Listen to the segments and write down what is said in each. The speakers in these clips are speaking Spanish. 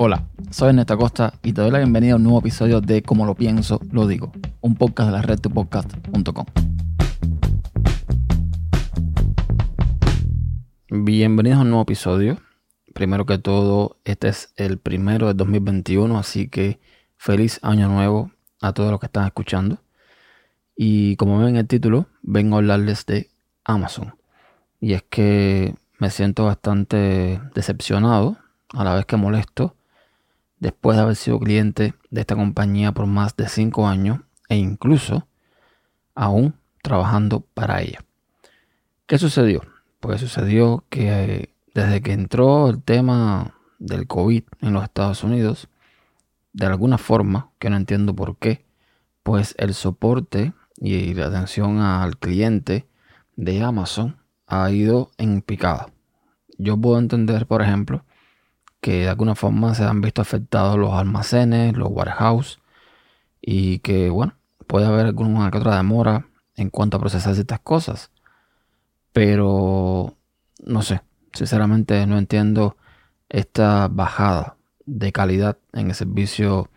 Hola, soy Ernesto Acosta y te doy la bienvenida a un nuevo episodio de Como lo pienso, lo digo, un podcast de la red tupodcast.com. Bienvenidos a un nuevo episodio. Primero que todo, este es el primero de 2021, así que feliz año nuevo a todos los que están escuchando. Y como ven en el título, vengo a hablarles de Amazon. Y es que me siento bastante decepcionado, a la vez que molesto, después de haber sido cliente de esta compañía por más de 5 años e incluso aún trabajando para ella. ¿Qué sucedió? Pues sucedió que eh, desde que entró el tema del COVID en los Estados Unidos, de alguna forma, que no entiendo por qué, pues el soporte y la atención al cliente de Amazon ha ido en picada. Yo puedo entender, por ejemplo, que de alguna forma se han visto afectados los almacenes, los warehouse y que, bueno, puede haber alguna que otra demora en cuanto a procesar ciertas cosas. Pero, no sé, sinceramente no entiendo esta bajada de calidad en el servicio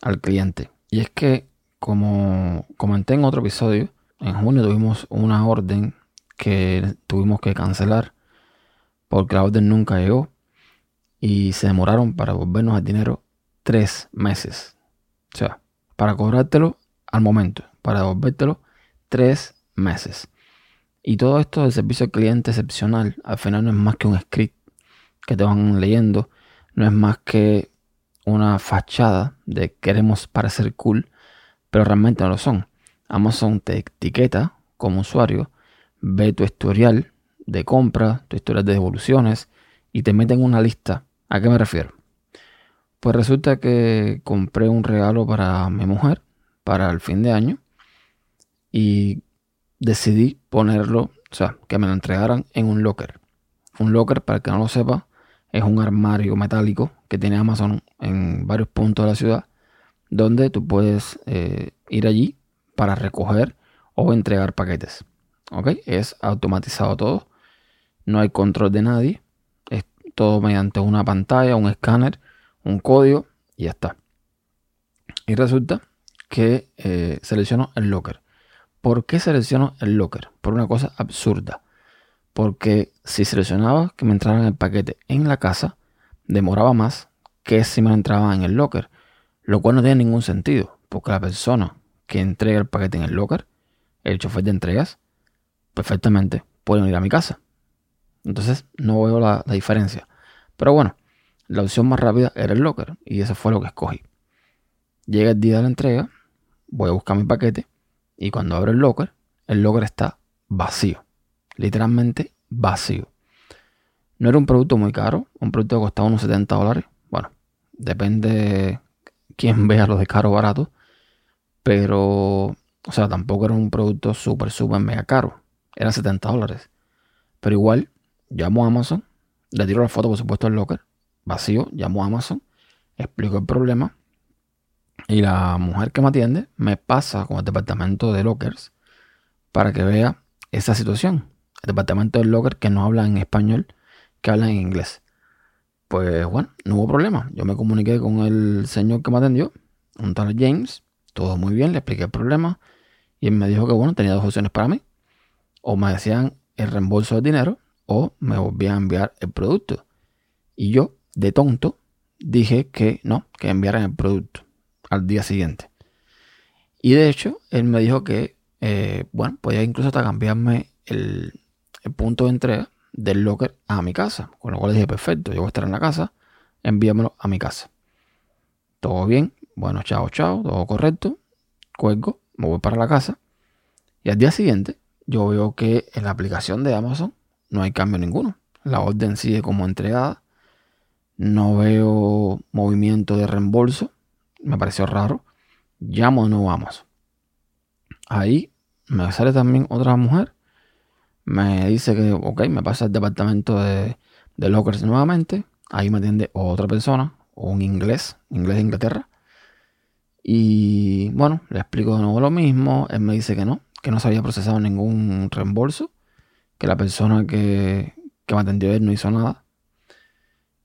al cliente. Y es que, como comenté en otro episodio, en junio tuvimos una orden que tuvimos que cancelar porque la orden nunca llegó y se demoraron para devolvernos el dinero tres meses. O sea, para cobrártelo al momento, para devolvértelo tres meses. Y todo esto del servicio al cliente excepcional, al final no es más que un script que te van leyendo, no es más que una fachada de queremos parecer cool, pero realmente no lo son. Amazon te etiqueta como usuario, ve tu historial de compra, tu historial de devoluciones y te mete en una lista ¿A qué me refiero? Pues resulta que compré un regalo para mi mujer para el fin de año y decidí ponerlo, o sea, que me lo entregaran en un locker. Un locker, para el que no lo sepa, es un armario metálico que tiene Amazon en varios puntos de la ciudad, donde tú puedes eh, ir allí para recoger o entregar paquetes. ¿Ok? Es automatizado todo, no hay control de nadie todo mediante una pantalla, un escáner, un código y ya está. Y resulta que eh, selecciono el locker. ¿Por qué selecciono el locker? Por una cosa absurda. Porque si seleccionaba que me entraran el paquete en la casa, demoraba más que si me entraba en el locker. Lo cual no tiene ningún sentido. Porque la persona que entrega el paquete en el locker, el chofer de entregas, perfectamente puede ir a mi casa. Entonces no veo la, diferencia. Pero bueno, la opción más rápida era el locker y eso fue lo que escogí. Llega el día de la entrega, voy a buscar mi paquete y cuando abro el locker, el locker está vacío. Literalmente vacío. No era un producto muy caro, un producto que costaba unos 70 dólares. Bueno, depende quién vea lo de caro o barato. Pero, o sea, tampoco era un producto súper, súper mega caro. Eran 70 dólares. Pero igual, llamo a Amazon, le tiro la foto, por supuesto, al locker, vacío, llamo a Amazon, explico el problema y la mujer que me atiende me pasa con el departamento de lockers para que vea esa situación. El departamento de locker que no habla en español, que habla en inglés. Pues bueno, no hubo problema. Yo me comuniqué con el señor que me atendió, un tal James, todo muy bien, le expliqué el problema y él me dijo que bueno, tenía dos opciones para mí. O me decían el reembolso del dinero o me volvía a enviar el producto. Y yo, de tonto, dije que no, que enviaran el producto al día siguiente. Y de hecho, él me dijo que, eh, bueno, podía incluso hasta cambiarme el, punto de entrega del locker a mi casa. Con lo cual dije, perfecto, yo voy a estar en la casa, envíamelo a mi casa. Todo bien, bueno, chao, chao, todo correcto. Cuelgo, me voy para la casa. Y al día siguiente, yo veo que en la aplicación de Amazon no hay cambio ninguno. La orden sigue como entregada. No veo movimiento de reembolso. Me pareció raro. Llamo no vamos. Ahí me sale también otra mujer. Me dice que, ok, me pasa al departamento de, de lockers nuevamente. Ahí me atiende otra persona, o un inglés, inglés de Inglaterra. Y bueno, le explico de nuevo lo mismo. Él me dice que no, que no se había procesado ningún reembolso que la persona que, me atendió él no hizo nada.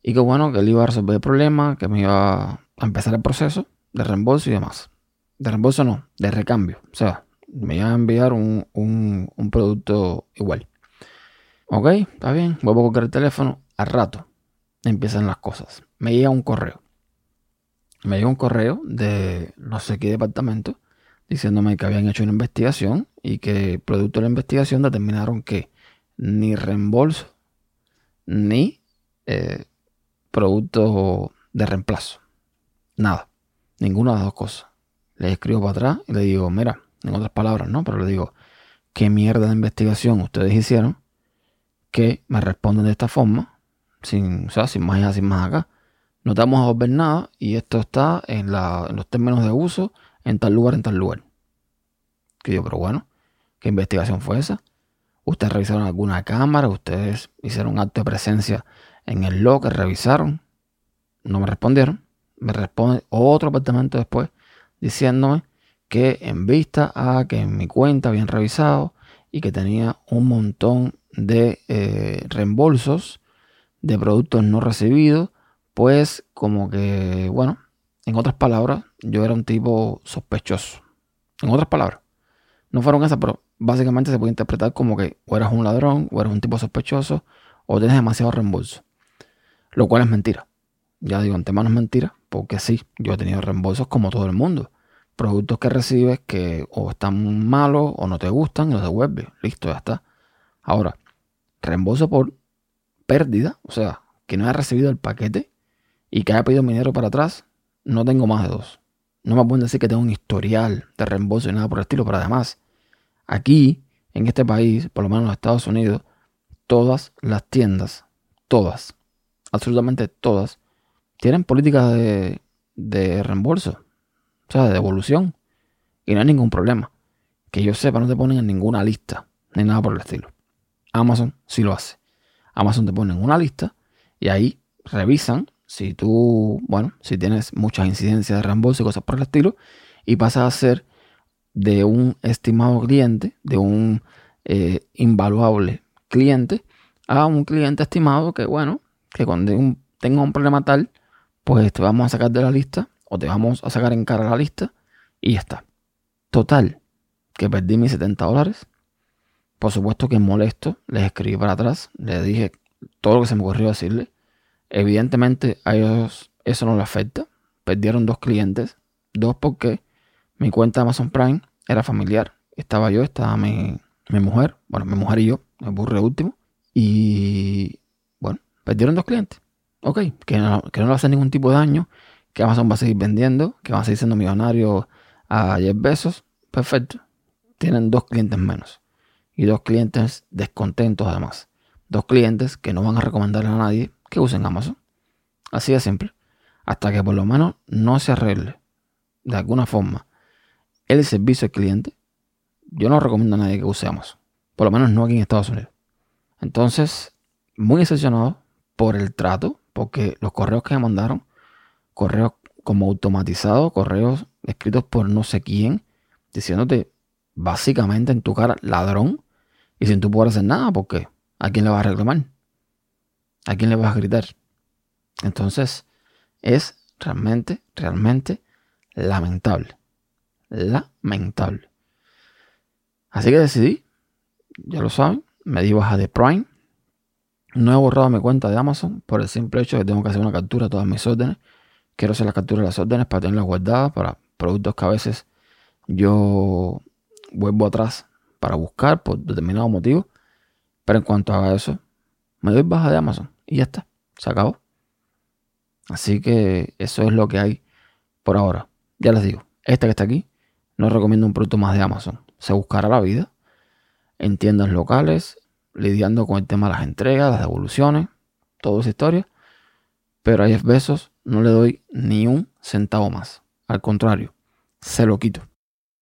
Y que bueno, que él iba a resolver el problema, que me iba a empezar el proceso de reembolso y demás. De reembolso no, de recambio. O sea, me iba a enviar un, un producto igual. Ok, está bien, vuelvo a coger el teléfono. Al rato empiezan las cosas. Me llega un correo. Me llega un correo de no sé qué departamento diciéndome que habían hecho una investigación y que producto de la investigación determinaron que ni reembolso ni eh, producto de reemplazo. Nada. Ninguna de las dos cosas. Le escribo para atrás y le digo, mira, en otras palabras, ¿no? Pero le digo, ¿qué mierda de investigación ustedes hicieron que me responden de esta forma? Sin, o sea, sin más allá, sin más acá. No te vamos a volver nada y esto está en, en los términos de uso en tal lugar, en tal lugar. Que yo, pero bueno, ¿qué investigación fue esa? ¿Ustedes revisaron alguna cámara? ¿Ustedes hicieron un acto de presencia en el locker? ¿Revisaron? No me respondieron. Me responde otro apartamento después diciéndome que en vista a que en mi cuenta habían revisado y que tenía un montón de eh, reembolsos de productos no recibidos, pues como que, bueno, en otras palabras, yo era un tipo sospechoso. En otras palabras, no fueron esas, pero básicamente se puede interpretar como que o eras un ladrón, o eras un tipo sospechoso, o tienes demasiado reembolso. Lo cual es mentira. Ya digo, antemano es mentira, porque sí, yo he tenido reembolsos como todo el mundo. Productos que recibes que o están malos o no te gustan y los devuelves. Listo, ya está. Ahora, reembolso por pérdida, o sea, que no haya recibido el paquete y que haya pedido dinero para atrás, no tengo más de dos. No me pueden decir que tengo un historial de reembolso y nada por el estilo, pero además, aquí, en este país, por lo menos en los Estados Unidos, todas las tiendas, todas, absolutamente todas, tienen políticas de, de reembolso, o sea, de devolución, y no hay ningún problema. Que yo sepa, no te ponen en ninguna lista, ni nada por el estilo. Amazon sí lo hace. Amazon te pone en una lista y ahí revisan si tú, bueno, si tienes muchas incidencias de reembolso y cosas por el estilo, y pasas a ser de un estimado cliente, de un eh, invaluable cliente, a un cliente estimado que, bueno, que cuando tenga un problema tal, pues te vamos a sacar de la lista o te vamos a sacar en cara la lista y ya está. Total, que perdí mis 70 dólares. Por supuesto que molesto, les escribí para atrás, les dije todo lo que se me ocurrió decirle. Evidentemente a ellos eso no les afecta. Perdieron dos clientes. Dos porque mi cuenta de Amazon Prime era familiar. Estaba yo, estaba mi, mujer. Bueno, mi mujer y yo, el burro último. Y bueno, perdieron dos clientes. Ok, que no, que no le hacen ningún tipo de daño. Que Amazon va a seguir vendiendo. Que van a seguir siendo millonarios a 10 besos. Perfecto. Tienen dos clientes menos. Y dos clientes descontentos además. Dos clientes que no van a recomendarle a nadie que usen Amazon. Así de simple. Hasta que por lo menos no se arregle de alguna forma el servicio al cliente, yo no recomiendo a nadie que use Amazon. Por lo menos no aquí en Estados Unidos. Entonces, muy decepcionado por el trato, porque los correos que me mandaron, correos como automatizados, correos escritos por no sé quién, diciéndote básicamente en tu cara ladrón y sin tú poder hacer nada, porque ¿a quién le vas a reclamar? ¿A quién le vas a gritar? Entonces, es realmente, realmente lamentable. Lamentable. Así que decidí, ya lo saben, me di baja de Prime. No he borrado mi cuenta de Amazon por el simple hecho de que tengo que hacer una captura de todas mis órdenes. Quiero hacer la captura de las órdenes para tenerlas guardadas para productos que a veces yo vuelvo atrás para buscar por determinado motivo. Pero en cuanto haga eso, me doy baja de Amazon. Y ya está, se acabó. Así que eso es lo que hay por ahora. Ya les digo, este que está aquí, no recomiendo un producto más de Amazon. Se buscará la vida en tiendas locales, lidiando con el tema de las entregas, las devoluciones, toda esa historia. Pero a 10 besos no le doy ni un centavo más. Al contrario, se lo quito.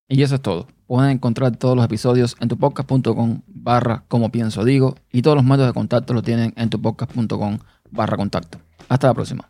Y eso es todo. Pueden encontrar todos los episodios en tupodcast.com barra como pienso digo y todos los métodos de contacto lo tienen en tupodcast.com barra contacto. Hasta la próxima.